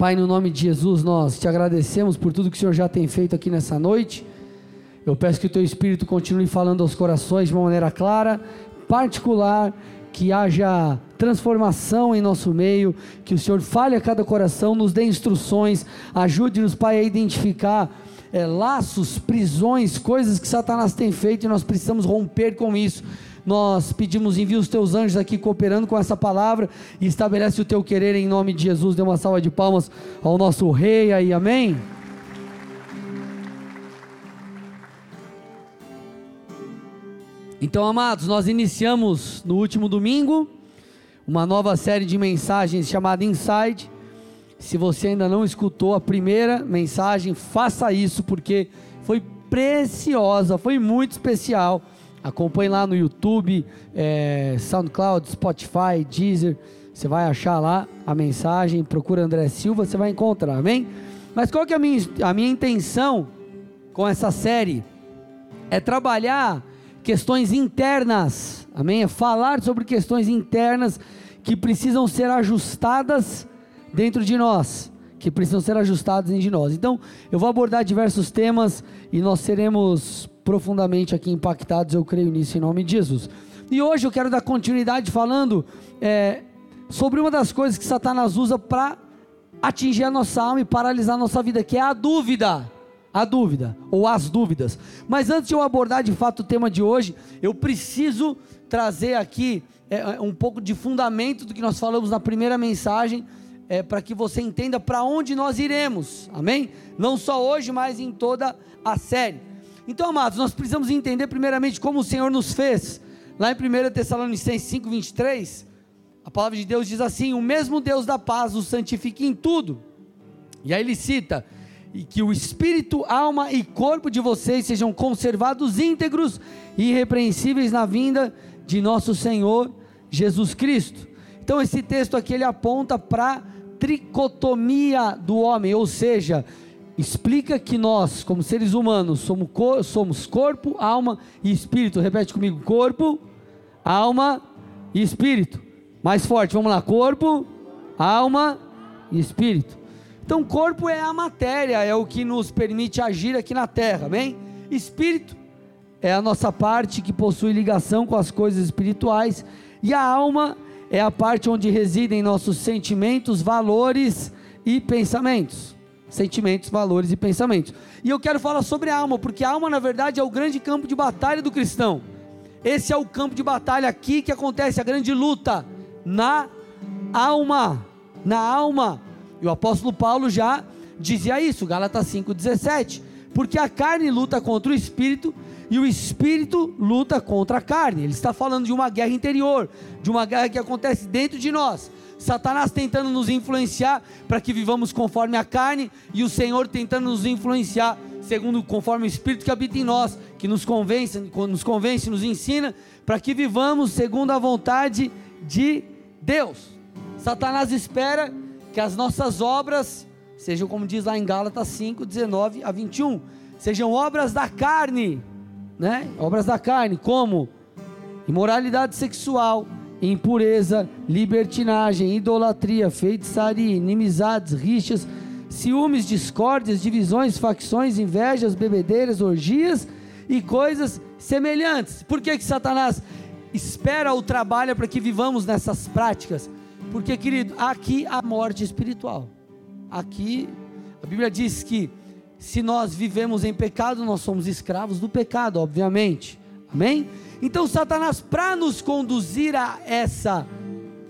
Pai, no nome de Jesus, nós te agradecemos por tudo que o Senhor já tem feito aqui nessa noite. Eu peço que o teu Espírito continue falando aos corações de uma maneira clara, particular, que haja transformação em nosso meio, que o Senhor fale a cada coração, nos dê instruções, ajude-nos, Pai, a identificar é, laços, prisões, coisas que Satanás tem feito e nós precisamos romper com isso. Nós pedimos, envia os teus anjos aqui cooperando com essa palavra e estabelece o teu querer em nome de Jesus. Dê uma salva de palmas ao nosso rei aí, amém. Então, amados, nós iniciamos no último domingo uma nova série de mensagens chamada Inside. Se você ainda não escutou a primeira mensagem, faça isso porque foi preciosa, foi muito especial. Acompanhe lá no YouTube, é, SoundCloud, Spotify, Deezer. Você vai achar lá a mensagem. Procura André Silva, você vai encontrar, amém? Mas qual que é a minha, a minha intenção com essa série? É trabalhar questões internas, amém? É falar sobre questões internas que precisam ser ajustadas dentro de nós, que precisam ser ajustadas dentro de nós. Então, eu vou abordar diversos temas e nós seremos profundamente aqui impactados, eu creio nisso em nome de Jesus. E hoje eu quero dar continuidade falando é, sobre uma das coisas que Satanás usa para atingir a nossa alma e paralisar a nossa vida, que é a dúvida a dúvida ou as dúvidas. Mas antes de eu abordar de fato o tema de hoje, eu preciso trazer aqui é um pouco de fundamento do que nós falamos na primeira mensagem, é, para que você entenda para onde nós iremos, amém? Não só hoje, mas em toda a série. Então, amados, nós precisamos entender primeiramente como o Senhor nos fez. Lá em 1 Tessalonicenses 5,23, a palavra de Deus diz assim: O mesmo Deus da paz os santifique em tudo. E aí ele cita: e que o espírito, alma e corpo de vocês sejam conservados íntegros e irrepreensíveis na vinda de nosso Senhor Jesus Cristo. Então esse texto aqui ele aponta para tricotomia do homem, ou seja, explica que nós, como seres humanos, somos, cor, somos corpo, alma e espírito. Repete comigo: corpo, alma e espírito. Mais forte, vamos lá: corpo, alma e espírito. Então, corpo é a matéria, é o que nos permite agir aqui na terra, amém? Espírito é a nossa parte que possui ligação com as coisas espirituais, e a alma é a parte onde residem nossos sentimentos, valores e pensamentos. Sentimentos, valores e pensamentos. E eu quero falar sobre a alma, porque a alma, na verdade, é o grande campo de batalha do cristão. Esse é o campo de batalha aqui que acontece a grande luta na alma. Na alma. E o apóstolo Paulo já dizia isso, Gálatas 5,17. Porque a carne luta contra o espírito e o espírito luta contra a carne. Ele está falando de uma guerra interior, de uma guerra que acontece dentro de nós. Satanás tentando nos influenciar para que vivamos conforme a carne e o Senhor tentando nos influenciar segundo conforme o espírito que habita em nós, que nos convence, nos convence, nos ensina para que vivamos segundo a vontade de Deus. Satanás espera que as nossas obras sejam, como diz lá em Gálatas 5, 19 a 21, sejam obras da carne, né? Obras da carne, como imoralidade sexual, impureza, libertinagem, idolatria, feitiçaria, inimizades, rixas, ciúmes, discórdias, divisões, facções, invejas, bebedeiras, orgias e coisas semelhantes. Por que que Satanás espera ou trabalha para que vivamos nessas práticas? Porque, querido, aqui a morte espiritual. Aqui a Bíblia diz que se nós vivemos em pecado, nós somos escravos do pecado, obviamente. Amém? Então, Satanás, para nos conduzir a essa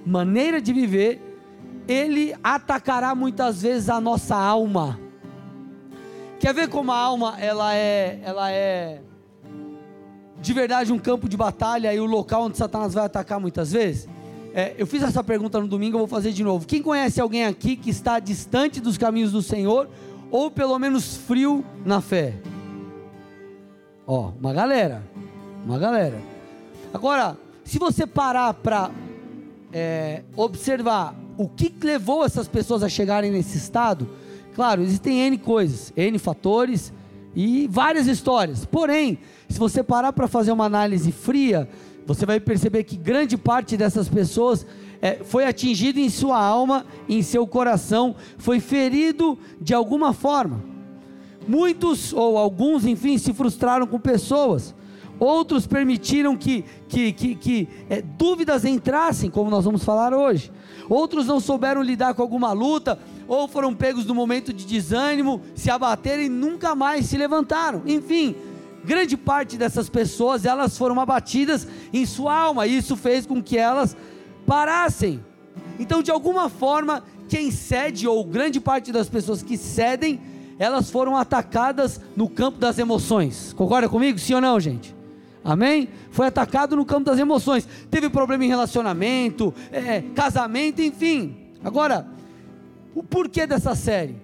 maneira de viver, ele atacará muitas vezes a nossa alma. Quer ver como a alma ela é, ela é de verdade um campo de batalha e o local onde Satanás vai atacar muitas vezes? É, eu fiz essa pergunta no domingo, eu vou fazer de novo. Quem conhece alguém aqui que está distante dos caminhos do Senhor, ou pelo menos frio na fé? Ó, uma galera, uma galera. Agora, se você parar para é, observar o que levou essas pessoas a chegarem nesse estado, claro, existem N coisas, N fatores e várias histórias. Porém, se você parar para fazer uma análise fria, você vai perceber que grande parte dessas pessoas é, foi atingido em sua alma, em seu coração, foi ferido de alguma forma. Muitos, ou alguns, enfim, se frustraram com pessoas. Outros permitiram que, que, que, que é, dúvidas entrassem, como nós vamos falar hoje. Outros não souberam lidar com alguma luta, ou foram pegos no momento de desânimo, se abateram e nunca mais se levantaram. Enfim, grande parte dessas pessoas, elas foram abatidas em sua alma, e isso fez com que elas parassem. Então, de alguma forma, quem cede, ou grande parte das pessoas que cedem, elas foram atacadas no campo das emoções. Concorda comigo? Sim ou não, gente? Amém? Foi atacado no campo das emoções. Teve problema em relacionamento, é, casamento, enfim. Agora, o porquê dessa série?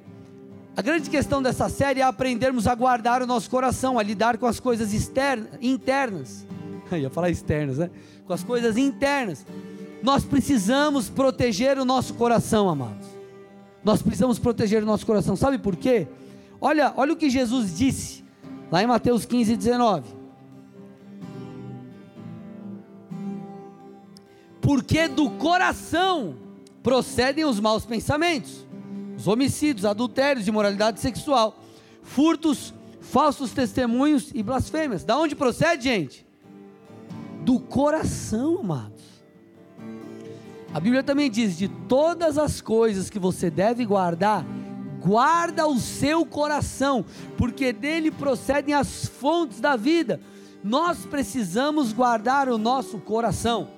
A grande questão dessa série é aprendermos a guardar o nosso coração, a lidar com as coisas externas, internas. Eu ia falar externas, né? Com as coisas internas. Nós precisamos proteger o nosso coração, amados. Nós precisamos proteger o nosso coração. Sabe por quê? Olha, olha o que Jesus disse lá em Mateus 15, 19. Porque do coração procedem os maus pensamentos, os homicídios, adultérios, imoralidade sexual, furtos, falsos testemunhos e blasfêmias. Da onde procede, gente? Do coração, amados. A Bíblia também diz: de todas as coisas que você deve guardar, guarda o seu coração, porque dele procedem as fontes da vida. Nós precisamos guardar o nosso coração.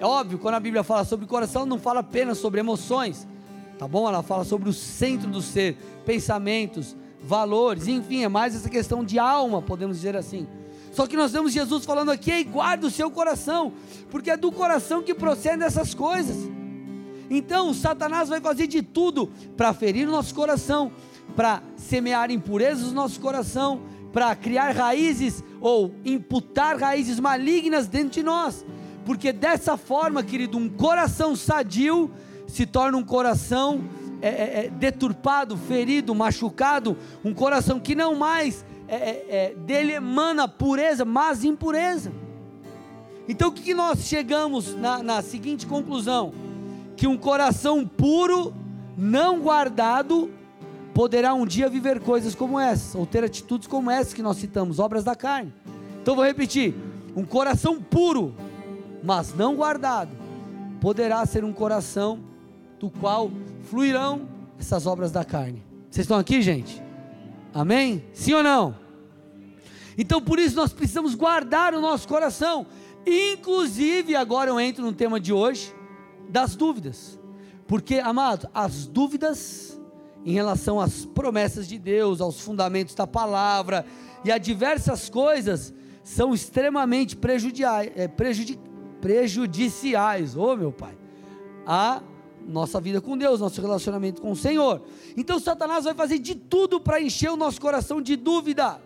É óbvio, quando a Bíblia fala sobre coração, não fala apenas sobre emoções, tá bom? Ela fala sobre o centro do ser, pensamentos, valores, enfim, é mais essa questão de alma, podemos dizer assim. Só que nós temos Jesus falando aqui, e guarda o seu coração, porque é do coração que procedem essas coisas. Então, Satanás vai fazer de tudo para ferir o nosso coração, para semear impurezas no nosso coração, para criar raízes ou imputar raízes malignas dentro de nós porque dessa forma, querido, um coração sadio se torna um coração é, é, é deturpado, ferido, machucado, um coração que não mais é, é, é dele emana pureza, mas impureza. Então o que, que nós chegamos na, na seguinte conclusão? Que um coração puro, não guardado, poderá um dia viver coisas como essa, ou ter atitudes como essa que nós citamos, obras da carne. Então vou repetir: um coração puro, mas não guardado, poderá ser um coração do qual fluirão essas obras da carne. Vocês estão aqui, gente? Amém? Sim ou não? Então por isso nós precisamos guardar o nosso coração. Inclusive, agora eu entro no tema de hoje, das dúvidas. Porque, amado, as dúvidas em relação às promessas de Deus, aos fundamentos da palavra e a diversas coisas são extremamente prejudiciais, é, prejudiciais, oh, meu Pai, a nossa vida com Deus, nosso relacionamento com o Senhor. Então Satanás vai fazer de tudo para encher o nosso coração de dúvida.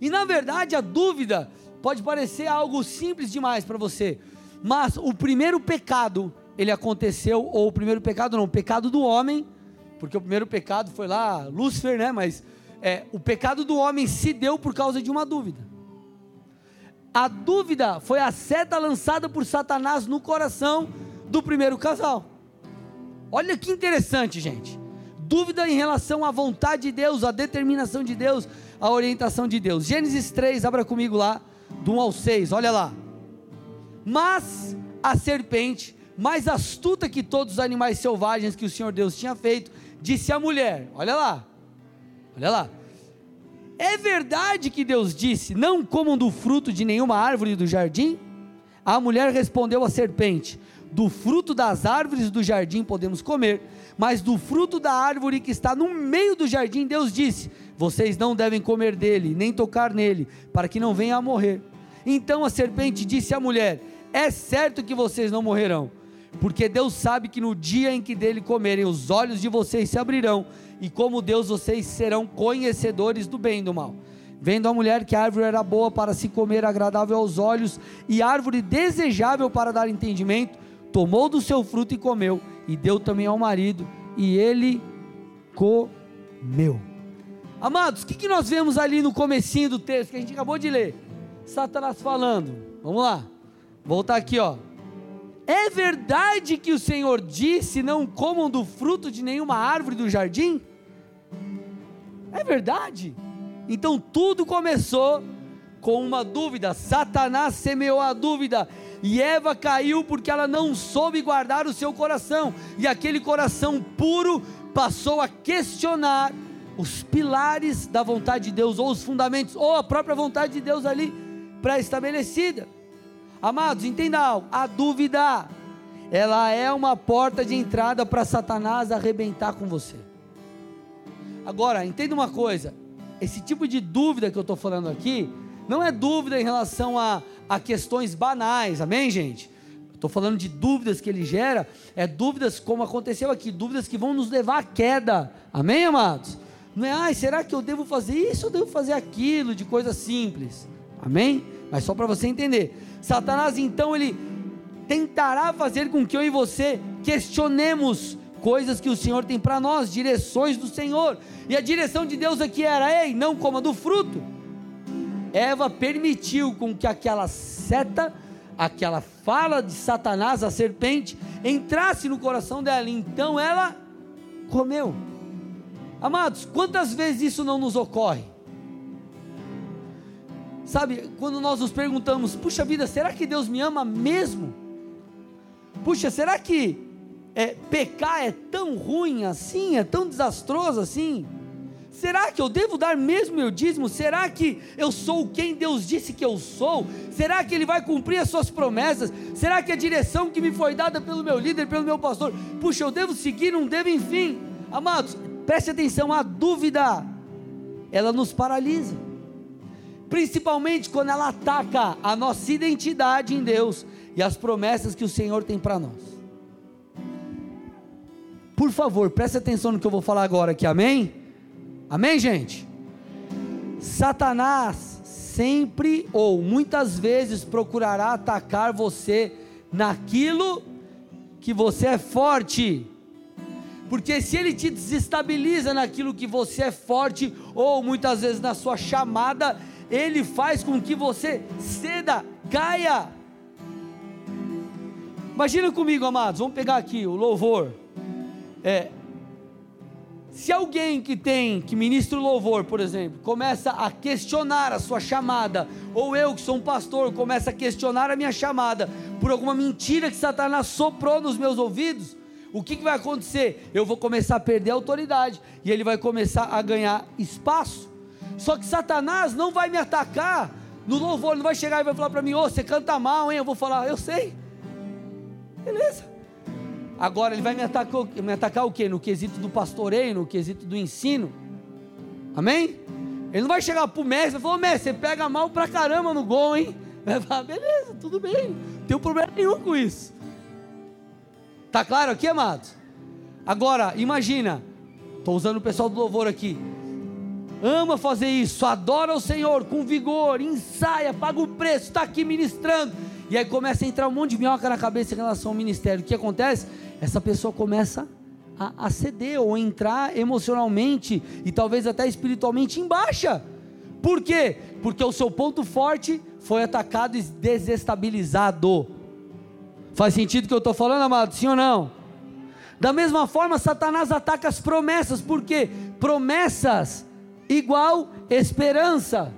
E na verdade a dúvida pode parecer algo simples demais para você, mas o primeiro pecado, ele aconteceu, ou o primeiro pecado não, o pecado do homem, porque o primeiro pecado foi lá, Lúcifer, né? Mas é, o pecado do homem se deu por causa de uma dúvida. A dúvida foi a seta lançada por Satanás no coração do primeiro casal. Olha que interessante, gente. Dúvida em relação à vontade de Deus, à determinação de Deus, à orientação de Deus. Gênesis 3, abra comigo lá, do 1 ao 6, olha lá. Mas a serpente, mais astuta que todos os animais selvagens que o Senhor Deus tinha feito, disse à mulher: Olha lá, olha lá é verdade que Deus disse: Não comam do fruto de nenhuma árvore do jardim? A mulher respondeu à serpente: Do fruto das árvores do jardim podemos comer, mas do fruto da árvore que está no meio do jardim, Deus disse: Vocês não devem comer dele, nem tocar nele, para que não venham a morrer. Então a serpente disse à mulher: É certo que vocês não morrerão, porque Deus sabe que no dia em que dele comerem, os olhos de vocês se abrirão e como Deus vocês serão conhecedores do bem e do mal. Vendo a mulher que a árvore era boa para se comer, agradável aos olhos, e árvore desejável para dar entendimento, tomou do seu fruto e comeu, e deu também ao marido, e ele comeu. Amados, o que, que nós vemos ali no comecinho do texto que a gente acabou de ler? Satanás falando. Vamos lá. Voltar aqui, ó. É verdade que o Senhor disse: Não comam do fruto de nenhuma árvore do jardim? É verdade. Então tudo começou com uma dúvida. Satanás semeou a dúvida. E Eva caiu porque ela não soube guardar o seu coração. E aquele coração puro passou a questionar os pilares da vontade de Deus, ou os fundamentos, ou a própria vontade de Deus ali pré-estabelecida. Amados, entenda algo: a dúvida, ela é uma porta de entrada para Satanás arrebentar com você. Agora, entenda uma coisa: esse tipo de dúvida que eu estou falando aqui, não é dúvida em relação a, a questões banais, amém, gente? Estou falando de dúvidas que ele gera, é dúvidas como aconteceu aqui, dúvidas que vão nos levar à queda, amém, amados? Não é, ai, será que eu devo fazer isso ou devo fazer aquilo, de coisa simples, amém? Mas só para você entender, Satanás então ele tentará fazer com que eu e você questionemos coisas que o Senhor tem para nós, direções do Senhor, e a direção de Deus aqui era: ei, não coma do fruto Eva permitiu com que aquela seta, aquela fala de Satanás, a serpente, entrasse no coração dela. Então ela comeu. Amados, quantas vezes isso não nos ocorre? Sabe, quando nós nos perguntamos, puxa vida, será que Deus me ama mesmo? Puxa, será que é, pecar é tão ruim assim, é tão desastroso assim? Será que eu devo dar mesmo meu dízimo? Será que eu sou quem Deus disse que eu sou? Será que Ele vai cumprir as suas promessas? Será que a direção que me foi dada pelo meu líder, pelo meu pastor, puxa, eu devo seguir, não devo, enfim? Amados, preste atenção, a dúvida, ela nos paralisa, principalmente quando ela ataca a nossa identidade em Deus e as promessas que o Senhor tem para nós. Por favor, preste atenção no que eu vou falar agora aqui, amém? Amém, gente? Satanás sempre ou muitas vezes procurará atacar você naquilo que você é forte. Porque se ele te desestabiliza naquilo que você é forte, ou muitas vezes na sua chamada, ele faz com que você ceda, caia. Imagina comigo, amados, vamos pegar aqui o louvor. É, se alguém que tem, que ministra o louvor, por exemplo, começa a questionar a sua chamada, ou eu que sou um pastor, começa a questionar a minha chamada, por alguma mentira que Satanás soprou nos meus ouvidos, o que, que vai acontecer? Eu vou começar a perder a autoridade, e ele vai começar a ganhar espaço. Só que Satanás não vai me atacar no louvor, não vai chegar e vai falar para mim, ô, oh, você canta mal, hein? Eu vou falar, eu sei. Beleza. Agora ele vai me atacar, me atacar o quê? No quesito do pastoreio, no quesito do ensino. Amém? Ele não vai chegar para o mestre e falar, mestre, você pega mal pra caramba no gol, hein? Vai falar, beleza, tudo bem, não tem problema nenhum com isso. Tá claro aqui, amados? Agora, imagina, estou usando o pessoal do louvor aqui. Ama fazer isso, adora o Senhor com vigor, ensaia, paga o preço, está aqui ministrando. E aí começa a entrar um monte de minhoca na cabeça em relação ao ministério. O que acontece? essa pessoa começa a, a ceder ou entrar emocionalmente e talvez até espiritualmente em baixa. Por quê? Porque o seu ponto forte foi atacado e desestabilizado. Faz sentido o que eu estou falando, amado? Sim ou não? Da mesma forma, Satanás ataca as promessas, porque promessas igual esperança.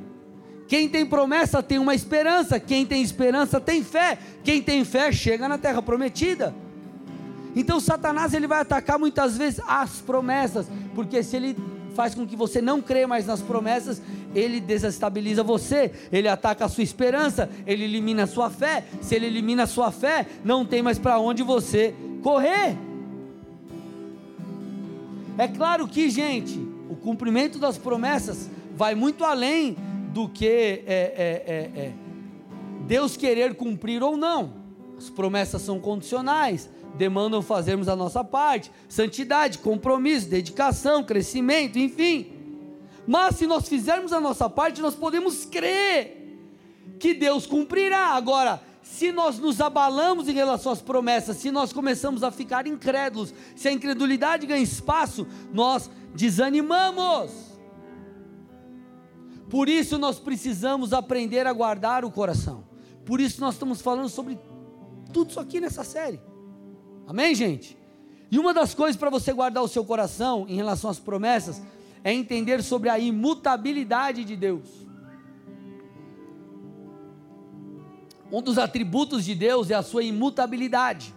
Quem tem promessa tem uma esperança, quem tem esperança tem fé, quem tem fé chega na terra prometida. Então Satanás ele vai atacar muitas vezes as promessas, porque se ele faz com que você não crê mais nas promessas, ele desestabiliza você, ele ataca a sua esperança, ele elimina a sua fé. Se ele elimina a sua fé, não tem mais para onde você correr. É claro que, gente, o cumprimento das promessas vai muito além do que é, é, é, é Deus querer cumprir ou não. As promessas são condicionais demandam fazermos a nossa parte, santidade, compromisso, dedicação, crescimento, enfim. Mas se nós fizermos a nossa parte, nós podemos crer que Deus cumprirá. Agora, se nós nos abalamos em relação às promessas, se nós começamos a ficar incrédulos, se a incredulidade ganha espaço, nós desanimamos. Por isso nós precisamos aprender a guardar o coração. Por isso nós estamos falando sobre tudo isso aqui nessa série. Amém, gente? E uma das coisas para você guardar o seu coração em relação às promessas é entender sobre a imutabilidade de Deus. Um dos atributos de Deus é a sua imutabilidade.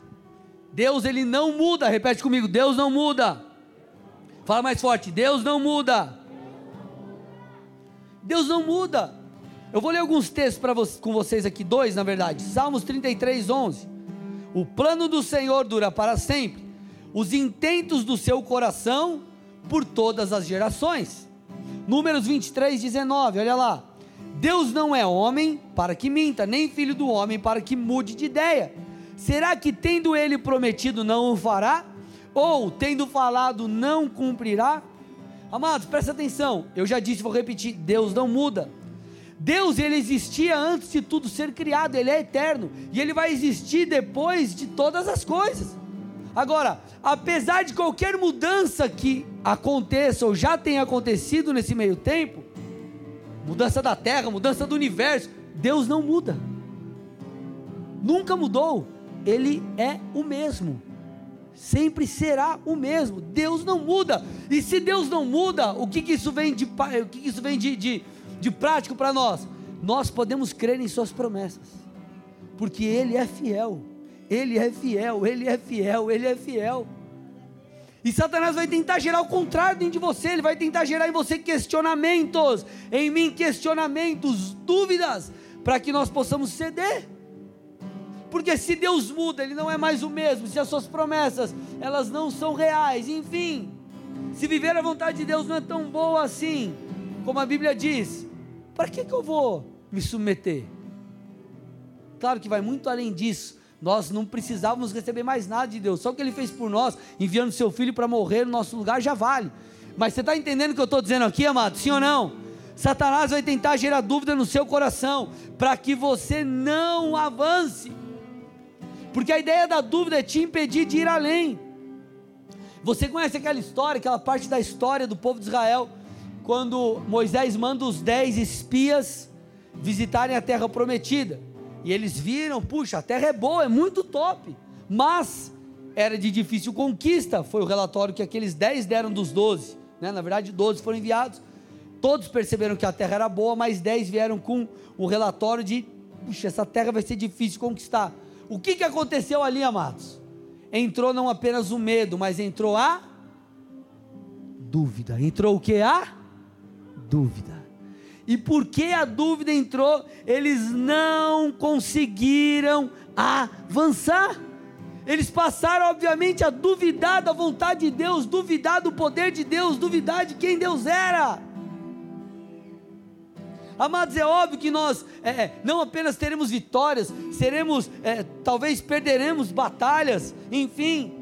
Deus ele não muda, repete comigo, Deus não muda. Fala mais forte, Deus não muda. Deus não muda. Eu vou ler alguns textos para com vocês aqui, dois na verdade. Salmos 33, 11. O plano do Senhor dura para sempre, os intentos do seu coração por todas as gerações. Números 23, 19, olha lá. Deus não é homem para que minta, nem filho do homem para que mude de ideia. Será que tendo ele prometido não o fará? Ou tendo falado não cumprirá? Amados, presta atenção. Eu já disse, vou repetir, Deus não muda. Deus ele existia antes de tudo ser criado, ele é eterno e ele vai existir depois de todas as coisas. Agora, apesar de qualquer mudança que aconteça ou já tenha acontecido nesse meio tempo, mudança da terra, mudança do universo, Deus não muda. Nunca mudou. Ele é o mesmo. Sempre será o mesmo. Deus não muda. E se Deus não muda, o que, que isso vem de o que, que isso vem de, de, de prático para nós? Nós podemos crer em suas promessas. Porque Ele é fiel. Ele é fiel, Ele é fiel, Ele é fiel. E Satanás vai tentar gerar o contrário dentro de você, ele vai tentar gerar em você questionamentos, em mim questionamentos, dúvidas, para que nós possamos ceder. Porque se Deus muda, ele não é mais o mesmo, se as suas promessas, elas não são reais, enfim. Se viver a vontade de Deus não é tão boa assim, como a Bíblia diz, para que, que eu vou me submeter? Claro que vai muito além disso nós não precisávamos receber mais nada de Deus, só o que Ele fez por nós, enviando seu Filho para morrer no nosso lugar, já vale. Mas você está entendendo o que eu estou dizendo aqui, amado? Sim ou não? Satanás vai tentar gerar dúvida no seu coração, para que você não avance, porque a ideia da dúvida é te impedir de ir além. Você conhece aquela história, aquela parte da história do povo de Israel, quando Moisés manda os dez espias visitarem a terra prometida. E eles viram, puxa, a terra é boa, é muito top, mas era de difícil conquista. Foi o relatório que aqueles 10 deram dos 12, né? na verdade, 12 foram enviados. Todos perceberam que a terra era boa, mas 10 vieram com o relatório de, puxa, essa terra vai ser difícil conquistar. O que, que aconteceu ali, amados? Entrou não apenas o medo, mas entrou a dúvida. Entrou o que? A dúvida. E porque a dúvida entrou, eles não conseguiram avançar. Eles passaram, obviamente, a duvidar da vontade de Deus, duvidar do poder de Deus, duvidar de quem Deus era. Amados, é óbvio que nós é, é não apenas teremos vitórias, seremos, é, talvez perderemos batalhas, enfim.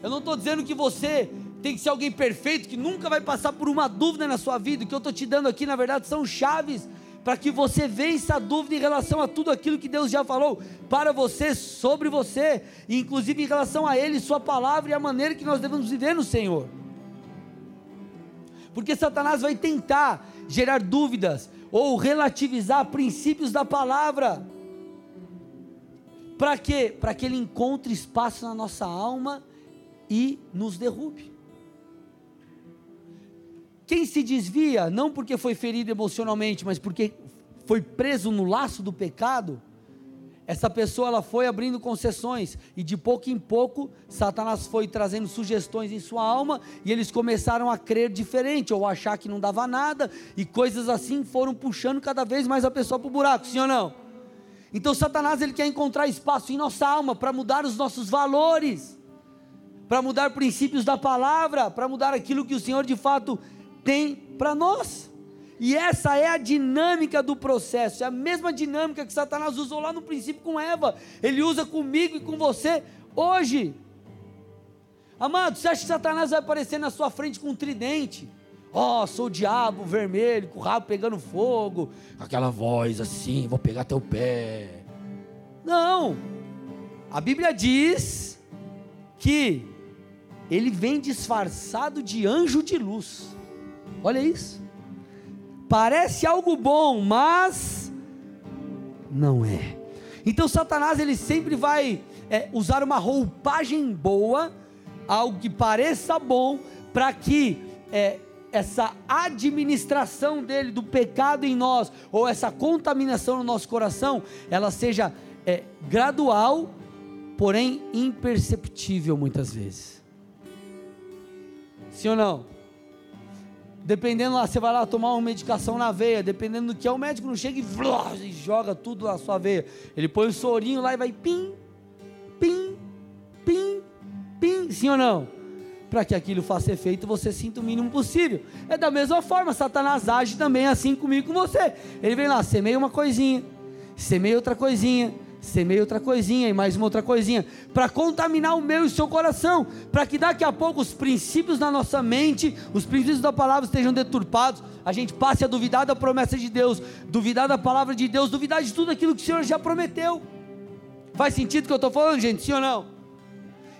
Eu não estou dizendo que você tem que ser alguém perfeito que nunca vai passar por uma dúvida na sua vida. O que eu estou te dando aqui, na verdade, são chaves para que você vença a dúvida em relação a tudo aquilo que Deus já falou para você, sobre você, inclusive em relação a Ele, Sua palavra e a maneira que nós devemos viver no Senhor. Porque Satanás vai tentar gerar dúvidas ou relativizar princípios da palavra. Para quê? Para que ele encontre espaço na nossa alma e nos derrube. Quem se desvia, não porque foi ferido emocionalmente, mas porque foi preso no laço do pecado, essa pessoa ela foi abrindo concessões e de pouco em pouco Satanás foi trazendo sugestões em sua alma e eles começaram a crer diferente ou achar que não dava nada e coisas assim foram puxando cada vez mais a pessoa para o buraco, sim ou não? Então Satanás ele quer encontrar espaço em nossa alma para mudar os nossos valores, para mudar princípios da palavra, para mudar aquilo que o Senhor de fato tem para nós. E essa é a dinâmica do processo, é a mesma dinâmica que Satanás usou lá no princípio com Eva, ele usa comigo e com você hoje. Amado, você acha que Satanás vai aparecer na sua frente com um tridente? Ó, oh, sou o diabo vermelho, com o rabo pegando fogo, aquela voz assim, vou pegar teu pé. Não, a Bíblia diz que ele vem disfarçado de anjo de luz. Olha isso. Parece algo bom, mas não é. Então Satanás ele sempre vai é, usar uma roupagem boa, algo que pareça bom, para que é, essa administração dele do pecado em nós, ou essa contaminação no nosso coração, ela seja é, gradual, porém imperceptível muitas vezes. Sim ou não? Dependendo lá, você vai lá tomar uma medicação na veia, dependendo do que é, o médico não chega e, e joga tudo na sua veia. Ele põe o sorinho lá e vai pim, pim, pim, pim, sim ou não? Para que aquilo faça efeito, você sinta o mínimo possível. É da mesma forma, Satanás age também assim comigo com você. Ele vem lá, semeia uma coisinha, semeia outra coisinha, semeia outra coisinha e mais uma outra coisinha, para contaminar o meu e o seu coração, para que daqui a pouco os princípios na nossa mente, os princípios da palavra estejam deturpados, a gente passe a duvidar da promessa de Deus, duvidar da palavra de Deus, duvidar de tudo aquilo que o Senhor já prometeu. Faz sentido o que eu estou falando, gente? Sim ou não?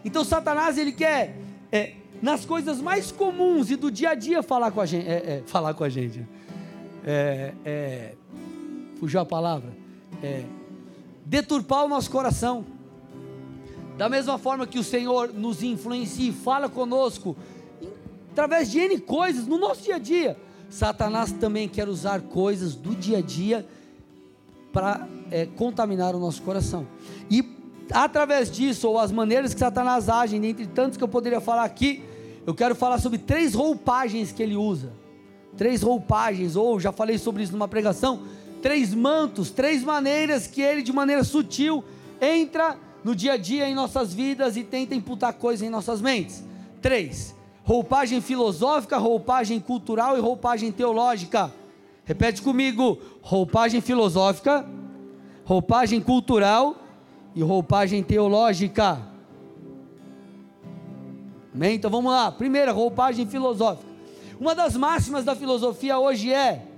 Então Satanás ele quer é, nas coisas mais comuns e do dia a dia falar com a gente, é, é, falar com a gente. É, é, fugiu a palavra. Deturpar o nosso coração. Da mesma forma que o Senhor nos influencia e fala conosco, através de N coisas no nosso dia a dia, Satanás também quer usar coisas do dia a dia para é, contaminar o nosso coração. E através disso, ou as maneiras que Satanás age, dentre tantos que eu poderia falar aqui, eu quero falar sobre três roupagens que ele usa. Três roupagens, ou já falei sobre isso numa pregação, três mantos, três maneiras que ele, de maneira sutil, entra no dia a dia em nossas vidas e tenta imputar coisas em nossas mentes. Três: roupagem filosófica, roupagem cultural e roupagem teológica. Repete comigo: roupagem filosófica, roupagem cultural e roupagem teológica. Amém? Então vamos lá. Primeira, roupagem filosófica. Uma das máximas da filosofia hoje é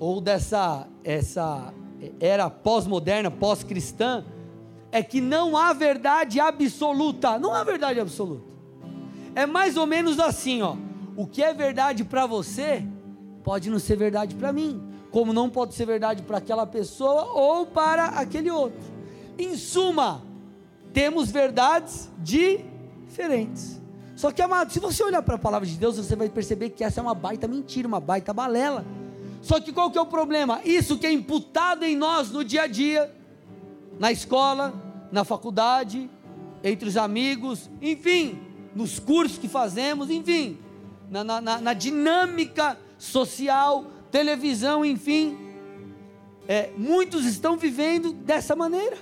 ou dessa essa era pós-moderna, pós-cristã, é que não há verdade absoluta. Não há verdade absoluta. É mais ou menos assim, ó. O que é verdade para você pode não ser verdade para mim, como não pode ser verdade para aquela pessoa ou para aquele outro. Em suma, temos verdades diferentes. Só que, amado, se você olhar para a palavra de Deus, você vai perceber que essa é uma baita mentira, uma baita balela. Só que qual que é o problema? Isso que é imputado em nós no dia a dia, na escola, na faculdade, entre os amigos, enfim, nos cursos que fazemos, enfim, na, na, na dinâmica social, televisão, enfim, é, muitos estão vivendo dessa maneira,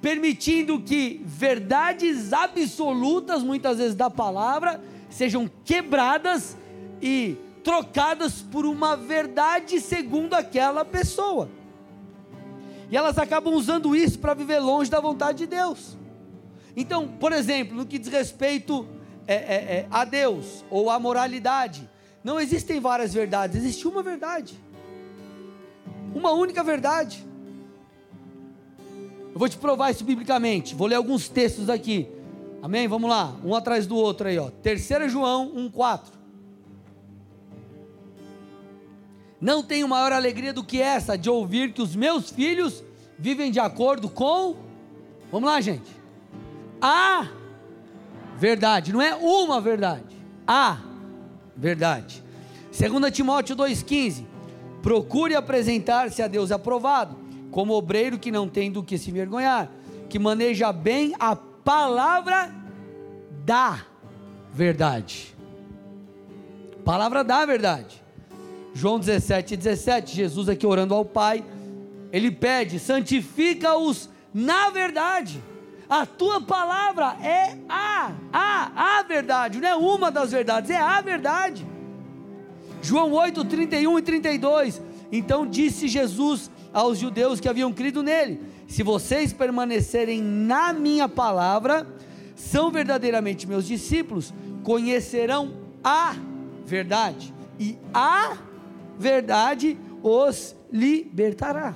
permitindo que verdades absolutas, muitas vezes da palavra, sejam quebradas e trocadas por uma verdade segundo aquela pessoa. E elas acabam usando isso para viver longe da vontade de Deus. Então, por exemplo, no que diz respeito é, é, é, a Deus ou a moralidade, não existem várias verdades, existe uma verdade, uma única verdade. Eu vou te provar isso biblicamente. Vou ler alguns textos aqui. Amém? Vamos lá, um atrás do outro aí, ó. 3 João 1,4. Não tenho maior alegria do que essa de ouvir que os meus filhos vivem de acordo com. Vamos lá, gente. A verdade, não é uma verdade. A verdade. 2 Timóteo 2,15. Procure apresentar-se a Deus aprovado, como obreiro que não tem do que se envergonhar, que maneja bem a palavra da verdade. Palavra da verdade. João 17, 17, Jesus aqui orando ao Pai, ele pede: santifica-os na verdade. A tua palavra é a, a, a verdade, não é uma das verdades, é a verdade. João 8, 31 e 32. Então disse Jesus aos judeus que haviam crido nele: Se vocês permanecerem na minha palavra, são verdadeiramente meus discípulos, conhecerão a verdade, e a verdade os libertará.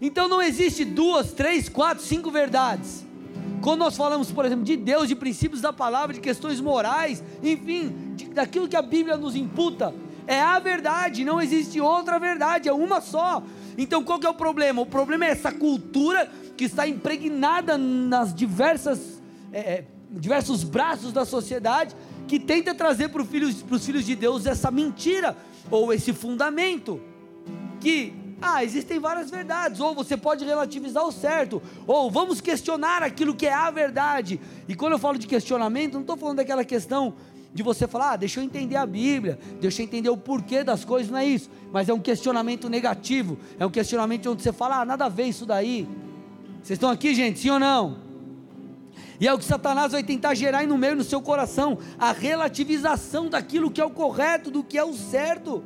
Então não existe duas, três, quatro, cinco verdades. Quando nós falamos, por exemplo, de Deus, de princípios da palavra, de questões morais, enfim, de, daquilo que a Bíblia nos imputa, é a verdade, não existe outra verdade, é uma só. Então qual que é o problema? O problema é essa cultura que está impregnada nas diversas é, é diversos braços da sociedade que tenta trazer para, filhos, para os filhos de Deus essa mentira ou esse fundamento que ah, existem várias verdades, ou você pode relativizar o certo, ou vamos questionar aquilo que é a verdade. E quando eu falo de questionamento, não estou falando daquela questão de você falar, ah, deixa eu entender a Bíblia, deixa eu entender o porquê das coisas, não é isso, mas é um questionamento negativo, é um questionamento onde você fala, ah, nada a ver isso daí. Vocês estão aqui, gente, sim ou não? E é o que Satanás vai tentar gerar no meio no seu coração, a relativização daquilo que é o correto, do que é o certo.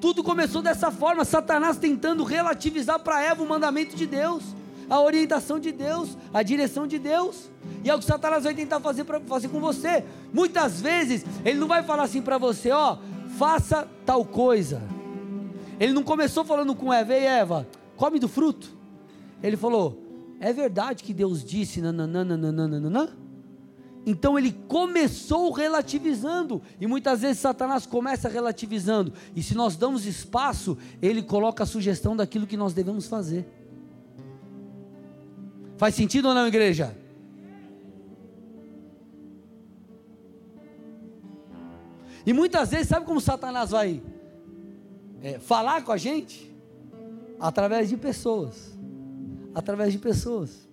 Tudo começou dessa forma, Satanás tentando relativizar para Eva o mandamento de Deus, a orientação de Deus, a direção de Deus. E é o que Satanás vai tentar fazer, pra, fazer com você. Muitas vezes, ele não vai falar assim para você, ó, faça tal coisa. Ele não começou falando com Eva, ei Eva, come do fruto. Ele falou, é verdade que Deus disse, nananana, então ele começou relativizando, e muitas vezes Satanás começa relativizando, e se nós damos espaço, ele coloca a sugestão daquilo que nós devemos fazer. Faz sentido ou não, igreja? E muitas vezes, sabe como Satanás vai é, falar com a gente? Através de pessoas. Através de pessoas.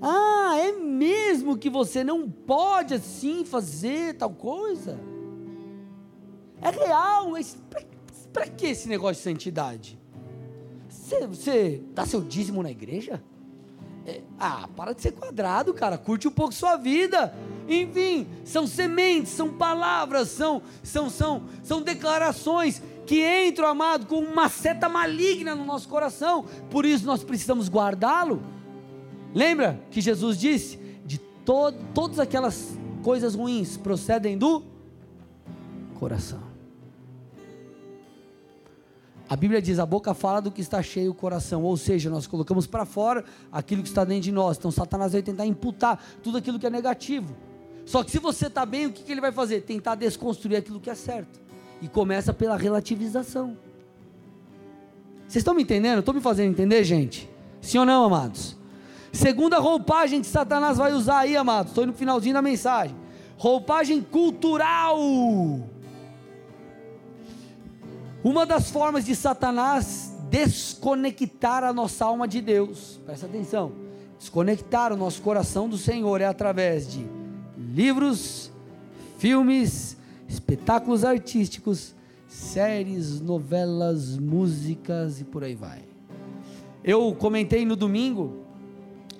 Ah, é mesmo que você não pode assim fazer tal coisa? É real, para que esse negócio de santidade? Você, você dá seu dízimo na igreja? É, ah, para de ser quadrado, cara. Curte um pouco sua vida. Enfim, são sementes, são palavras, são, são, são, são declarações que entram, amado, com uma seta maligna no nosso coração. Por isso nós precisamos guardá-lo. Lembra que Jesus disse: de to todas aquelas coisas ruins procedem do coração. A Bíblia diz: a boca fala do que está cheio o coração, ou seja, nós colocamos para fora aquilo que está dentro de nós. Então, Satanás vai tentar imputar tudo aquilo que é negativo. Só que se você está bem, o que, que ele vai fazer? Tentar desconstruir aquilo que é certo. E começa pela relativização. Vocês estão me entendendo? Estou me fazendo entender, gente? Sim ou não, amados? Segunda roupagem que Satanás vai usar aí, amados. Estou no finalzinho da mensagem. Roupagem cultural. Uma das formas de Satanás desconectar a nossa alma de Deus, presta atenção, desconectar o nosso coração do Senhor é através de livros, filmes, espetáculos artísticos, séries, novelas, músicas e por aí vai. Eu comentei no domingo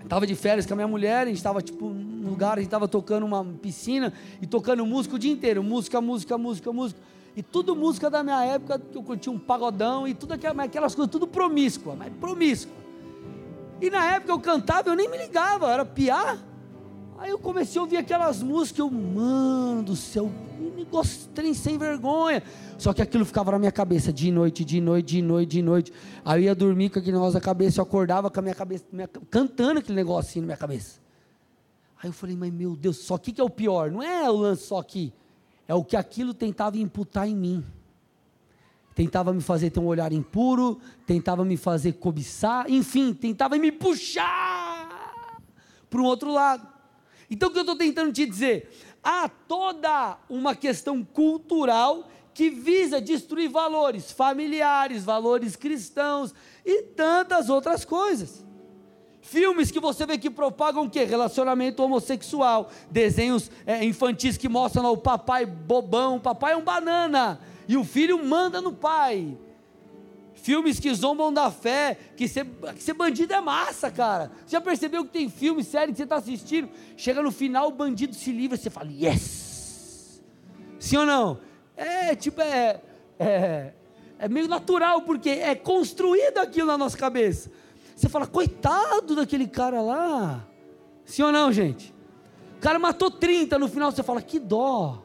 Estava de férias com a minha mulher, a gente estava tipo num lugar, a gente estava tocando uma piscina e tocando música o dia inteiro, música, música, música, música. E tudo música da minha época, que eu curtia um pagodão e tudo aquelas, aquelas coisas, tudo promíscua, mas promíscua. E na época eu cantava, eu nem me ligava, era piar. Aí eu comecei a ouvir aquelas músicas, eu, mano do céu, trem sem vergonha. Só que aquilo ficava na minha cabeça, de noite, de noite, de noite, de noite. Aí eu ia dormir com aquele negócio na cabeça, eu acordava com a minha cabeça, minha, cantando aquele negócio assim na minha cabeça. Aí eu falei, mas meu Deus, só que que é o pior? Não é o lance só aqui, é o que aquilo tentava imputar em mim. Tentava me fazer ter um olhar impuro, tentava me fazer cobiçar, enfim, tentava me puxar para um outro lado. Então o que eu estou tentando te dizer? Há toda uma questão cultural que visa destruir valores familiares, valores cristãos e tantas outras coisas. Filmes que você vê que propagam o que? Relacionamento homossexual, desenhos é, infantis que mostram o papai bobão, o papai é um banana, e o filho manda no pai. Filmes que zombam da fé, que ser, que ser bandido é massa, cara. Você já percebeu que tem filme, série que você está assistindo, chega no final, o bandido se livra, você fala, yes! Sim ou não? É, tipo, é, é, é meio natural, porque é construído aquilo na nossa cabeça. Você fala, coitado daquele cara lá. Sim ou não, gente? O cara matou 30, no final você fala, que dó.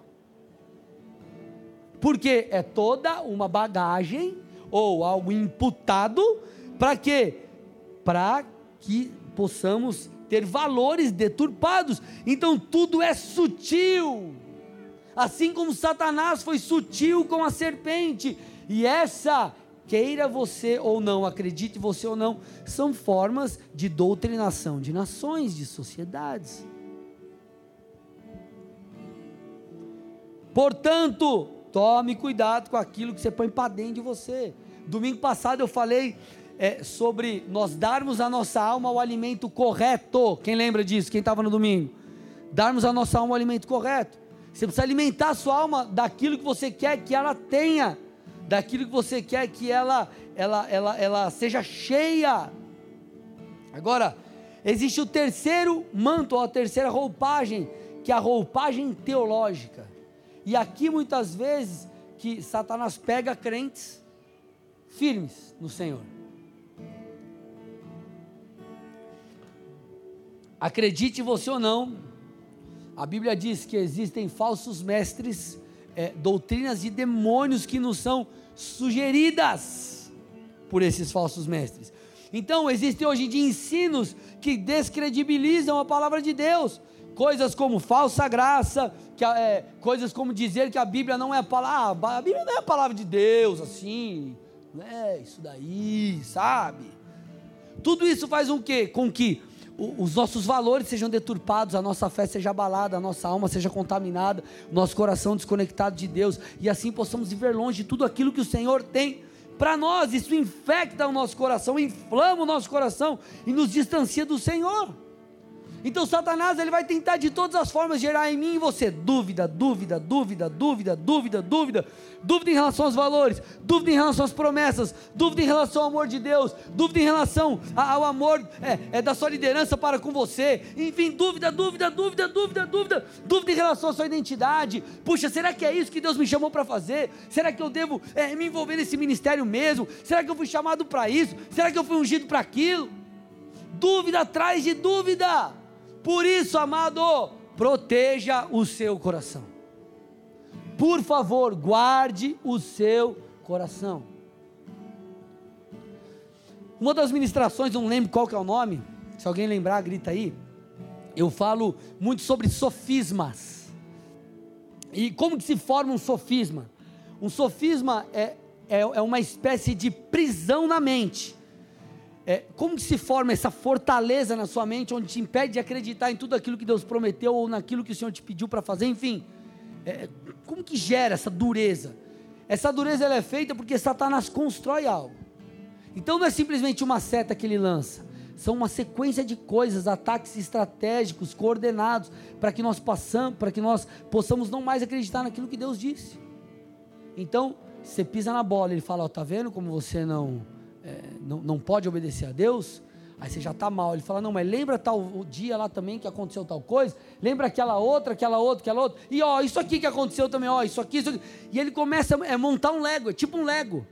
Porque é toda uma bagagem ou algo imputado, para quê? Para que possamos ter valores deturpados. Então tudo é sutil. Assim como Satanás foi sutil com a serpente, e essa queira você ou não, acredite você ou não, são formas de doutrinação de nações, de sociedades. Portanto, tome cuidado com aquilo que você põe para dentro de você. Domingo passado eu falei é, sobre nós darmos a nossa alma o alimento correto. Quem lembra disso? Quem estava no domingo? Darmos a nossa alma o alimento correto. Você precisa alimentar a sua alma daquilo que você quer que ela tenha, daquilo que você quer que ela, ela, ela, ela seja cheia. Agora, existe o terceiro manto, a terceira roupagem, que é a roupagem teológica. E aqui muitas vezes que Satanás pega crentes firmes no Senhor. Acredite você ou não, a Bíblia diz que existem falsos mestres, é, doutrinas e demônios que nos são sugeridas por esses falsos mestres. Então, existem hoje dia ensinos que descredibilizam a palavra de Deus, coisas como falsa graça, que, é, coisas como dizer que a Bíblia não é a palavra, ah, a Bíblia não é a palavra de Deus, assim, não é isso daí, sabe? Tudo isso faz um quê? Com que os nossos valores sejam deturpados, a nossa fé seja abalada, a nossa alma seja contaminada, nosso coração desconectado de Deus, e assim possamos viver longe de tudo aquilo que o Senhor tem para nós. Isso infecta o nosso coração, inflama o nosso coração e nos distancia do Senhor. Então Satanás ele vai tentar de todas as formas gerar em mim e você dúvida, dúvida, dúvida, dúvida, dúvida, dúvida, dúvida em relação aos valores, dúvida em relação às promessas, dúvida em relação ao amor de Deus, dúvida em relação ao amor é, é, da sua liderança para com você, enfim, dúvida, dúvida, dúvida, dúvida, dúvida, dúvida em relação à sua identidade. Puxa, será que é isso que Deus me chamou para fazer? Será que eu devo é, me envolver nesse ministério mesmo? Será que eu fui chamado para isso? Será que eu fui ungido para aquilo? Dúvida atrás de dúvida. Por isso, amado, proteja o seu coração. Por favor, guarde o seu coração. Uma das ministrações, não lembro qual que é o nome, se alguém lembrar, grita aí. Eu falo muito sobre sofismas. E como que se forma um sofisma? Um sofisma é, é, é uma espécie de prisão na mente é, como que se forma essa fortaleza na sua mente, onde te impede de acreditar em tudo aquilo que Deus prometeu ou naquilo que o Senhor te pediu para fazer, enfim. É, como que gera essa dureza? Essa dureza ela é feita porque Satanás constrói algo. Então não é simplesmente uma seta que ele lança, são uma sequência de coisas, ataques estratégicos, coordenados, para que nós passamos, para que nós possamos não mais acreditar naquilo que Deus disse. Então, você pisa na bola, ele fala, ó, tá vendo como você não é, não, não pode obedecer a Deus, aí você já está mal. Ele fala, não, mas lembra tal dia lá também que aconteceu tal coisa? Lembra aquela outra, aquela outra, aquela outra? E ó, isso aqui que aconteceu também, ó, isso aqui, isso aqui. E ele começa a é, montar um Lego, é tipo um Lego.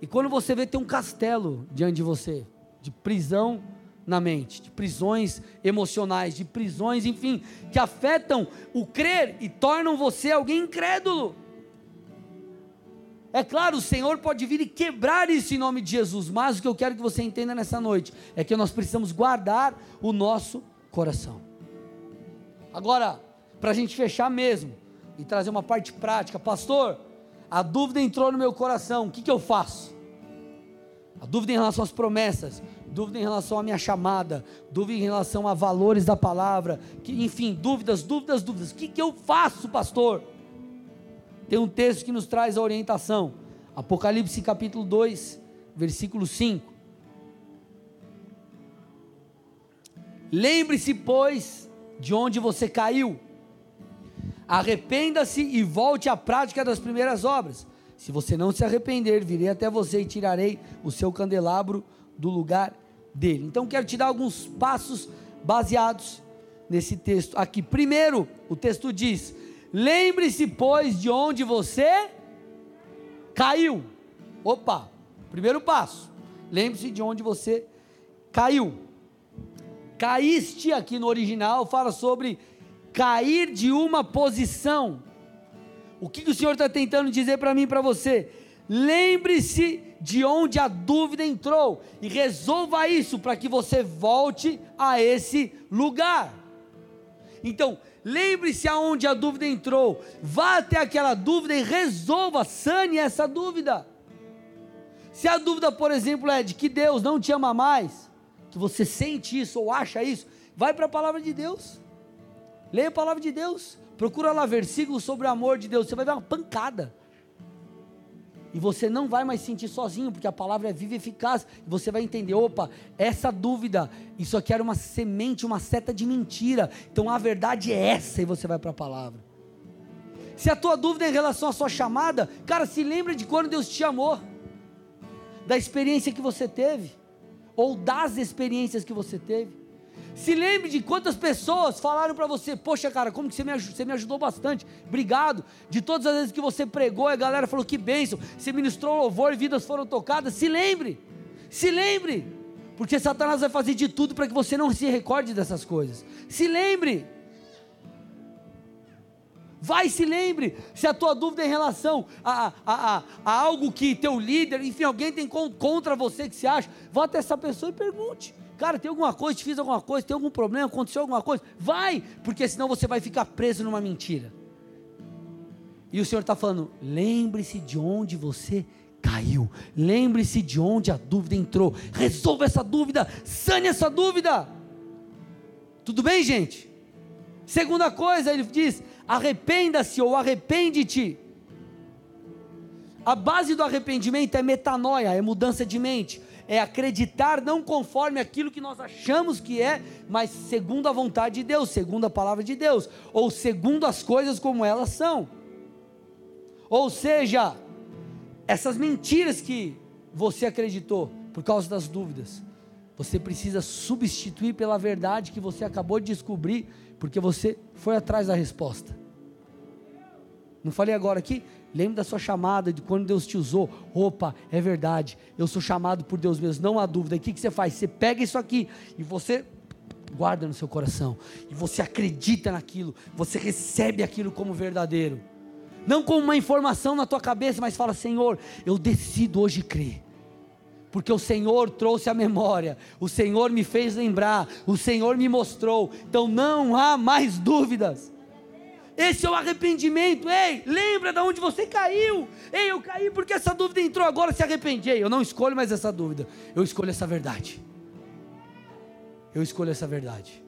E quando você vê, tem um castelo diante de você, de prisão na mente, de prisões emocionais, de prisões, enfim, que afetam o crer e tornam você alguém incrédulo. É claro, o Senhor pode vir e quebrar isso em nome de Jesus, mas o que eu quero que você entenda nessa noite é que nós precisamos guardar o nosso coração. Agora, para a gente fechar mesmo e trazer uma parte prática, pastor, a dúvida entrou no meu coração, o que, que eu faço? A dúvida em relação às promessas, dúvida em relação à minha chamada, dúvida em relação a valores da palavra, que, enfim, dúvidas, dúvidas, dúvidas. O que, que eu faço, pastor? Tem um texto que nos traz a orientação. Apocalipse capítulo 2, versículo 5. Lembre-se, pois, de onde você caiu. Arrependa-se e volte à prática das primeiras obras. Se você não se arrepender, virei até você e tirarei o seu candelabro do lugar dele. Então quero te dar alguns passos baseados nesse texto aqui. Primeiro, o texto diz: Lembre-se, pois, de onde você caiu. Opa, primeiro passo. Lembre-se de onde você caiu. Caíste aqui no original fala sobre cair de uma posição. O que, que o Senhor está tentando dizer para mim e para você? Lembre-se de onde a dúvida entrou e resolva isso para que você volte a esse lugar. Então, Lembre-se aonde a dúvida entrou. Vá até aquela dúvida e resolva, sane essa dúvida. Se a dúvida, por exemplo, é de que Deus não te ama mais, que você sente isso ou acha isso, vai para a palavra de Deus. Leia a palavra de Deus. Procura lá versículos sobre o amor de Deus. Você vai ver uma pancada. E você não vai mais sentir sozinho, porque a palavra é viva e eficaz. E você vai entender: opa, essa dúvida, isso aqui era uma semente, uma seta de mentira. Então a verdade é essa, e você vai para a palavra. Se a tua dúvida é em relação à sua chamada, cara, se lembra de quando Deus te chamou, da experiência que você teve, ou das experiências que você teve. Se lembre de quantas pessoas falaram para você: Poxa, cara, como que você me, ajudou, você me ajudou bastante, obrigado. De todas as vezes que você pregou, a galera falou: Que bênção, você ministrou louvor e vidas foram tocadas. Se lembre, se lembre, porque Satanás vai fazer de tudo para que você não se recorde dessas coisas. Se lembre. Vai se lembre, se a tua dúvida é em relação a, a, a, a algo que teu líder, enfim, alguém tem contra você que se acha, vá até essa pessoa e pergunte. Cara, tem alguma coisa, te fiz alguma coisa, tem algum problema, aconteceu alguma coisa? Vai, porque senão você vai ficar preso numa mentira. E o Senhor está falando: lembre-se de onde você caiu, lembre-se de onde a dúvida entrou, resolva essa dúvida, sane essa dúvida. Tudo bem, gente? Segunda coisa, ele diz: arrependa-se ou arrepende-te. A base do arrependimento é metanoia, é mudança de mente é acreditar não conforme aquilo que nós achamos que é, mas segundo a vontade de Deus, segundo a palavra de Deus, ou segundo as coisas como elas são. Ou seja, essas mentiras que você acreditou por causa das dúvidas, você precisa substituir pela verdade que você acabou de descobrir, porque você foi atrás da resposta. Não falei agora aqui? Lembre da sua chamada, de quando Deus te usou. Opa, é verdade, eu sou chamado por Deus mesmo, não há dúvida. E o que, que você faz? Você pega isso aqui e você guarda no seu coração. E você acredita naquilo, você recebe aquilo como verdadeiro. Não como uma informação na tua cabeça, mas fala: Senhor, eu decido hoje crer porque o Senhor trouxe a memória, o Senhor me fez lembrar, o Senhor me mostrou, então não há mais dúvidas. Esse é o arrependimento. Ei, lembra de onde você caiu. Ei, eu caí porque essa dúvida entrou agora, se arrependi. Eu não escolho mais essa dúvida. Eu escolho essa verdade. Eu escolho essa verdade.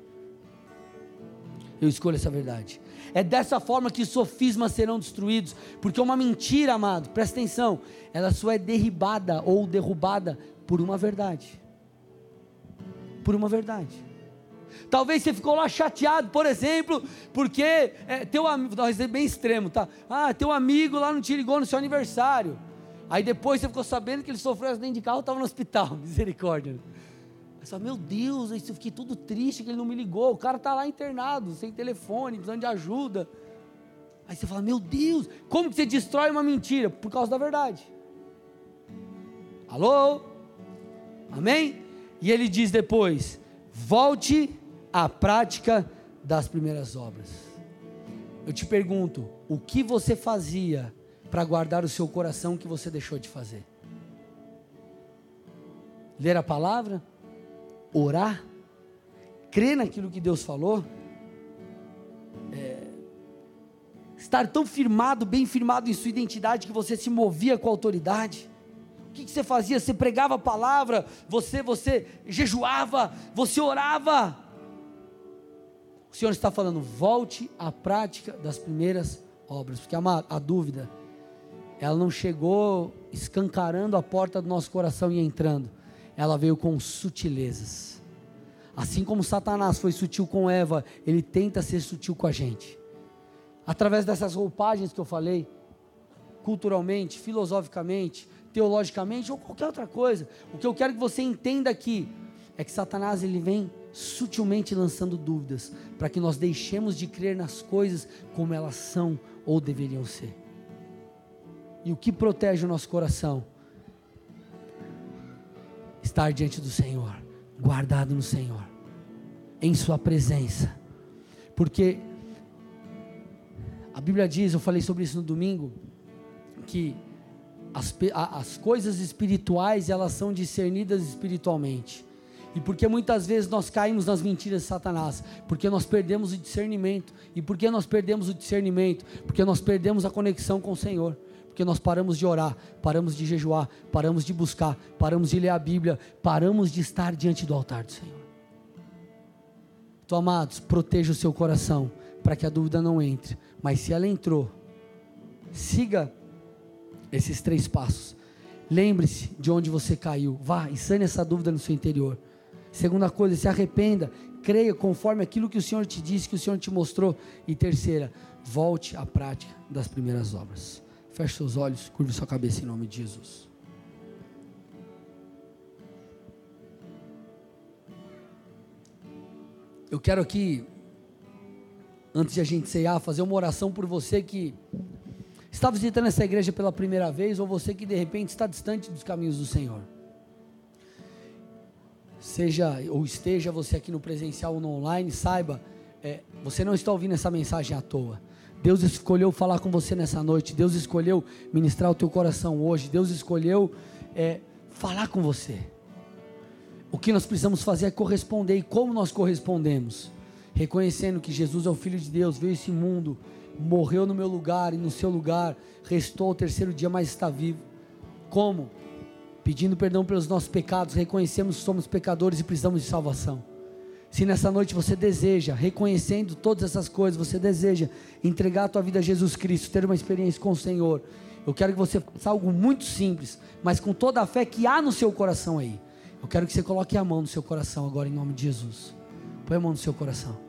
Eu escolho essa verdade. É dessa forma que sofismas serão destruídos, porque uma mentira, amado, presta atenção, ela só é derribada ou derrubada por uma verdade. Por uma verdade. Talvez você ficou lá chateado, por exemplo, porque é, teu amigo, um exemplo bem extremo, tá? Ah, teu amigo lá não te ligou no seu aniversário. Aí depois você ficou sabendo que ele sofreu acidente de carro, estava no hospital, misericórdia. Aí você meu Deus, eu fiquei tudo triste que ele não me ligou. O cara está lá internado, sem telefone, precisando de ajuda. Aí você fala, meu Deus, como que você destrói uma mentira? Por causa da verdade. Alô? Amém? E ele diz depois: volte a prática das primeiras obras. Eu te pergunto, o que você fazia para guardar o seu coração que você deixou de fazer? Ler a palavra? Orar? Crer naquilo que Deus falou? É, estar tão firmado, bem firmado em sua identidade que você se movia com autoridade? O que, que você fazia? Você pregava a palavra, você, você jejuava, você orava, o Senhor está falando, volte à prática das primeiras obras, porque a, a dúvida, ela não chegou escancarando a porta do nosso coração e entrando, ela veio com sutilezas. Assim como Satanás foi sutil com Eva, ele tenta ser sutil com a gente. Através dessas roupagens que eu falei, culturalmente, filosoficamente, teologicamente ou qualquer outra coisa, o que eu quero que você entenda aqui é que Satanás ele vem sutilmente lançando dúvidas, para que nós deixemos de crer nas coisas como elas são ou deveriam ser. E o que protege o nosso coração? Estar diante do Senhor, guardado no Senhor, em Sua presença, porque a Bíblia diz, eu falei sobre isso no domingo, que as, as coisas espirituais elas são discernidas espiritualmente. E porque muitas vezes nós caímos nas mentiras de Satanás, porque nós perdemos o discernimento. E por que nós perdemos o discernimento? Porque nós perdemos a conexão com o Senhor. porque nós paramos de orar, paramos de jejuar, paramos de buscar, paramos de ler a Bíblia, paramos de estar diante do altar do Senhor. Então, amados, proteja o seu coração para que a dúvida não entre, mas se ela entrou, siga esses três passos. Lembre-se de onde você caiu, vá e sane essa dúvida no seu interior. Segunda coisa, se arrependa, creia conforme aquilo que o Senhor te disse, que o Senhor te mostrou. E terceira, volte à prática das primeiras obras. Feche seus olhos, curve sua cabeça em nome de Jesus. Eu quero aqui, antes de a gente ceiar, fazer uma oração por você que está visitando essa igreja pela primeira vez, ou você que de repente está distante dos caminhos do Senhor. Seja ou esteja você aqui no presencial ou no online, saiba, é, você não está ouvindo essa mensagem à toa. Deus escolheu falar com você nessa noite. Deus escolheu ministrar o teu coração hoje. Deus escolheu é, falar com você. O que nós precisamos fazer é corresponder. E como nós correspondemos? Reconhecendo que Jesus é o Filho de Deus, veio esse mundo, morreu no meu lugar e no seu lugar, restou ao terceiro dia, mas está vivo. Como? Pedindo perdão pelos nossos pecados, reconhecemos que somos pecadores e precisamos de salvação. Se nessa noite você deseja, reconhecendo todas essas coisas, você deseja entregar a tua vida a Jesus Cristo, ter uma experiência com o Senhor, eu quero que você faça algo muito simples, mas com toda a fé que há no seu coração aí. Eu quero que você coloque a mão no seu coração agora em nome de Jesus. Põe a mão no seu coração.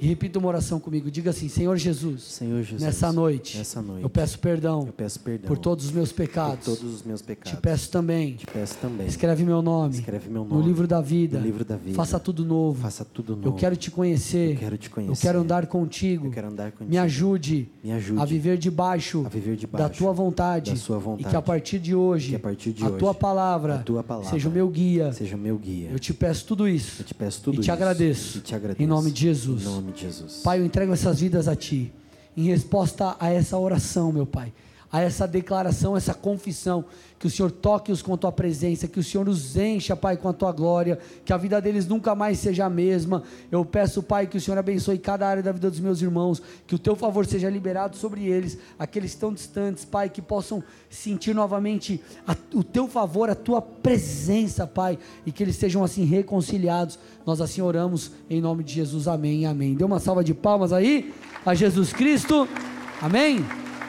E repita uma oração comigo. Diga assim: Senhor Jesus. Senhor Jesus. Nessa noite. Nessa noite. Eu peço perdão. Eu peço perdão. Por todos os meus pecados. Por todos os meus pecados. Te peço também. Te peço também. Escreve meu nome. Escreve meu nome. No livro da vida. No livro da vida. Faça tudo novo. Faça tudo novo. Eu quero te conhecer. Eu quero te conhecer. Eu quero andar contigo. Eu quero andar contigo. Me ajude. Me ajude. A viver debaixo. A viver debaixo. Da tua vontade. Da sua vontade. E que a partir de hoje. Que a partir de a hoje. tua palavra. A tua palavra. Seja o meu guia. Seja o meu guia. Eu te peço tudo isso. Eu te peço tudo e te isso. agradeço. E te agradeço. Em nome de Jesus. Em nome de Jesus. Pai, eu entrego essas vidas a Ti, em resposta a essa oração, meu Pai, a essa declaração, essa confissão, que o Senhor toque-os com a Tua presença, que o Senhor os encha, Pai, com a Tua glória, que a vida deles nunca mais seja a mesma. Eu peço, Pai, que o Senhor abençoe cada área da vida dos meus irmãos, que o Teu favor seja liberado sobre eles, aqueles que estão distantes, Pai, que possam sentir novamente a, o Teu favor, a Tua presença, Pai, e que eles sejam assim reconciliados. Nós assim oramos em nome de Jesus, amém, amém. Dê uma salva de palmas aí a Jesus Cristo, amém.